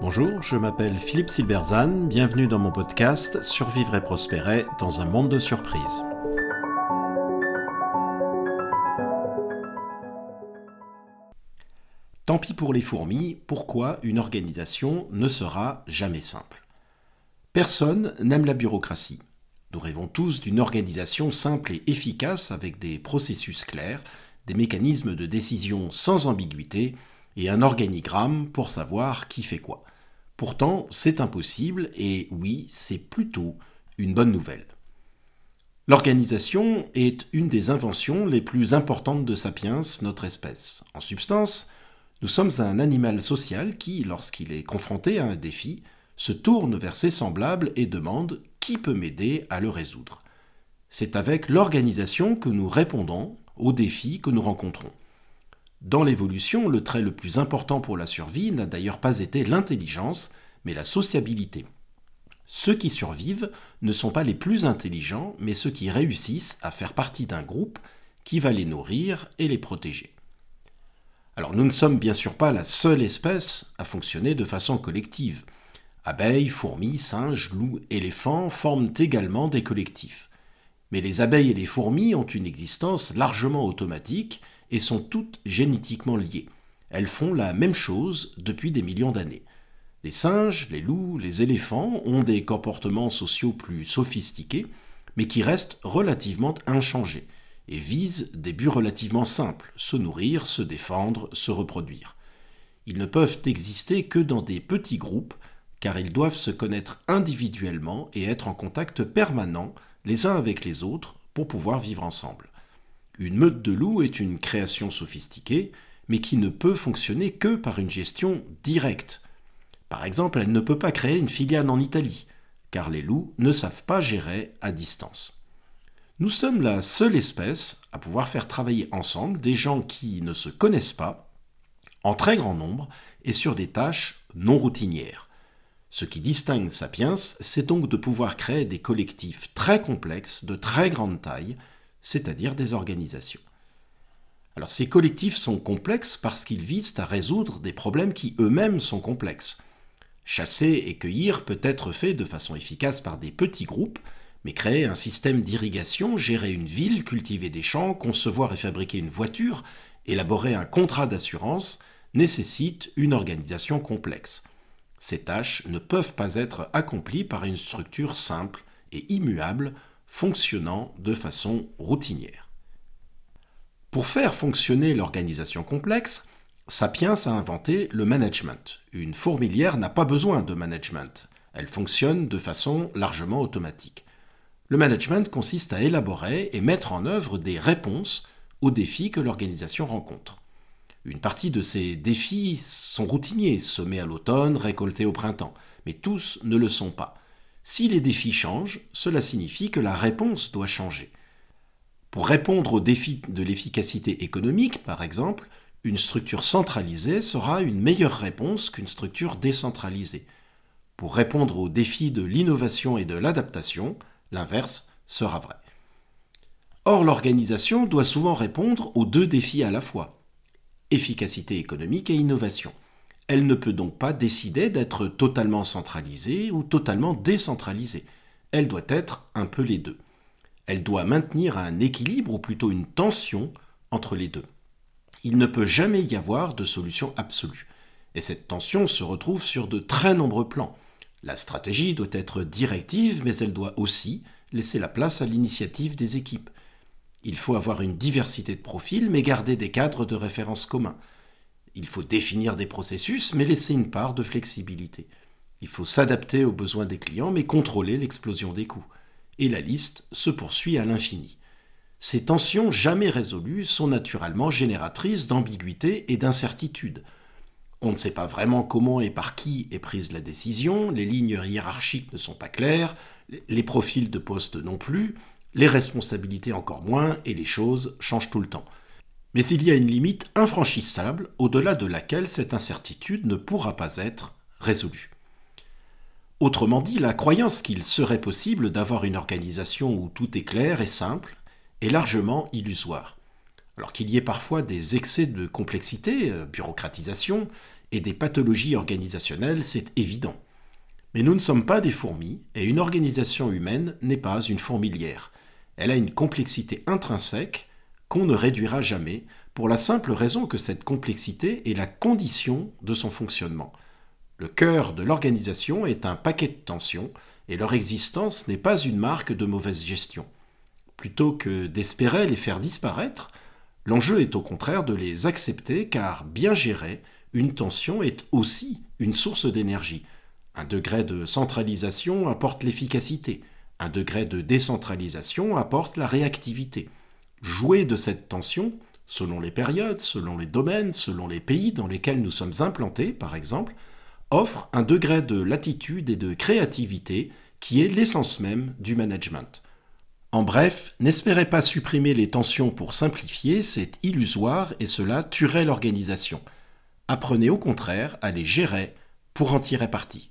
Bonjour, je m'appelle Philippe Silberzan, bienvenue dans mon podcast Survivre et prospérer dans un monde de surprises. Tant pis pour les fourmis, pourquoi une organisation ne sera jamais simple? Personne n'aime la bureaucratie. Nous rêvons tous d'une organisation simple et efficace avec des processus clairs, des mécanismes de décision sans ambiguïté et un organigramme pour savoir qui fait quoi. Pourtant, c'est impossible et oui, c'est plutôt une bonne nouvelle. L'organisation est une des inventions les plus importantes de Sapiens, notre espèce. En substance, nous sommes un animal social qui, lorsqu'il est confronté à un défi, se tourne vers ses semblables et demande qui peut m'aider à le résoudre. C'est avec l'organisation que nous répondons aux défis que nous rencontrons. Dans l'évolution, le trait le plus important pour la survie n'a d'ailleurs pas été l'intelligence, mais la sociabilité. Ceux qui survivent ne sont pas les plus intelligents, mais ceux qui réussissent à faire partie d'un groupe qui va les nourrir et les protéger. Alors nous ne sommes bien sûr pas la seule espèce à fonctionner de façon collective. Abeilles, fourmis, singes, loups, éléphants forment également des collectifs. Mais les abeilles et les fourmis ont une existence largement automatique et sont toutes génétiquement liées. Elles font la même chose depuis des millions d'années. Les singes, les loups, les éléphants ont des comportements sociaux plus sophistiqués, mais qui restent relativement inchangés, et visent des buts relativement simples, se nourrir, se défendre, se reproduire. Ils ne peuvent exister que dans des petits groupes, car ils doivent se connaître individuellement et être en contact permanent les uns avec les autres pour pouvoir vivre ensemble. Une meute de loups est une création sophistiquée, mais qui ne peut fonctionner que par une gestion directe. Par exemple, elle ne peut pas créer une filiale en Italie, car les loups ne savent pas gérer à distance. Nous sommes la seule espèce à pouvoir faire travailler ensemble des gens qui ne se connaissent pas, en très grand nombre, et sur des tâches non routinières. Ce qui distingue Sapiens, c'est donc de pouvoir créer des collectifs très complexes, de très grande taille, c'est-à-dire des organisations. Alors ces collectifs sont complexes parce qu'ils visent à résoudre des problèmes qui eux-mêmes sont complexes. Chasser et cueillir peut être fait de façon efficace par des petits groupes, mais créer un système d'irrigation, gérer une ville, cultiver des champs, concevoir et fabriquer une voiture, élaborer un contrat d'assurance, nécessite une organisation complexe. Ces tâches ne peuvent pas être accomplies par une structure simple et immuable fonctionnant de façon routinière. Pour faire fonctionner l'organisation complexe, Sapiens a inventé le management. Une fourmilière n'a pas besoin de management. Elle fonctionne de façon largement automatique. Le management consiste à élaborer et mettre en œuvre des réponses aux défis que l'organisation rencontre. Une partie de ces défis sont routiniers, semés à l'automne, récoltés au printemps, mais tous ne le sont pas. Si les défis changent, cela signifie que la réponse doit changer. Pour répondre aux défis de l'efficacité économique, par exemple, une structure centralisée sera une meilleure réponse qu'une structure décentralisée. Pour répondre aux défis de l'innovation et de l'adaptation, l'inverse sera vrai. Or, l'organisation doit souvent répondre aux deux défis à la fois, efficacité économique et innovation. Elle ne peut donc pas décider d'être totalement centralisée ou totalement décentralisée. Elle doit être un peu les deux. Elle doit maintenir un équilibre ou plutôt une tension entre les deux. Il ne peut jamais y avoir de solution absolue. Et cette tension se retrouve sur de très nombreux plans. La stratégie doit être directive, mais elle doit aussi laisser la place à l'initiative des équipes. Il faut avoir une diversité de profils, mais garder des cadres de référence communs. Il faut définir des processus, mais laisser une part de flexibilité. Il faut s'adapter aux besoins des clients, mais contrôler l'explosion des coûts. Et la liste se poursuit à l'infini. Ces tensions jamais résolues sont naturellement génératrices d'ambiguïté et d'incertitude. On ne sait pas vraiment comment et par qui est prise la décision, les lignes hiérarchiques ne sont pas claires, les profils de poste non plus, les responsabilités encore moins, et les choses changent tout le temps. Mais il y a une limite infranchissable au-delà de laquelle cette incertitude ne pourra pas être résolue. Autrement dit, la croyance qu'il serait possible d'avoir une organisation où tout est clair et simple est largement illusoire. Alors qu'il y ait parfois des excès de complexité, euh, bureaucratisation, et des pathologies organisationnelles, c'est évident. Mais nous ne sommes pas des fourmis, et une organisation humaine n'est pas une fourmilière. Elle a une complexité intrinsèque qu'on ne réduira jamais, pour la simple raison que cette complexité est la condition de son fonctionnement. Le cœur de l'organisation est un paquet de tensions, et leur existence n'est pas une marque de mauvaise gestion. Plutôt que d'espérer les faire disparaître, l'enjeu est au contraire de les accepter car bien gérée, une tension est aussi une source d'énergie. Un degré de centralisation apporte l'efficacité, un degré de décentralisation apporte la réactivité. Jouer de cette tension, selon les périodes, selon les domaines, selon les pays dans lesquels nous sommes implantés, par exemple, offre un degré de latitude et de créativité qui est l'essence même du management. En bref, n'espérez pas supprimer les tensions pour simplifier, c'est illusoire et cela tuerait l'organisation. Apprenez au contraire à les gérer pour en tirer parti.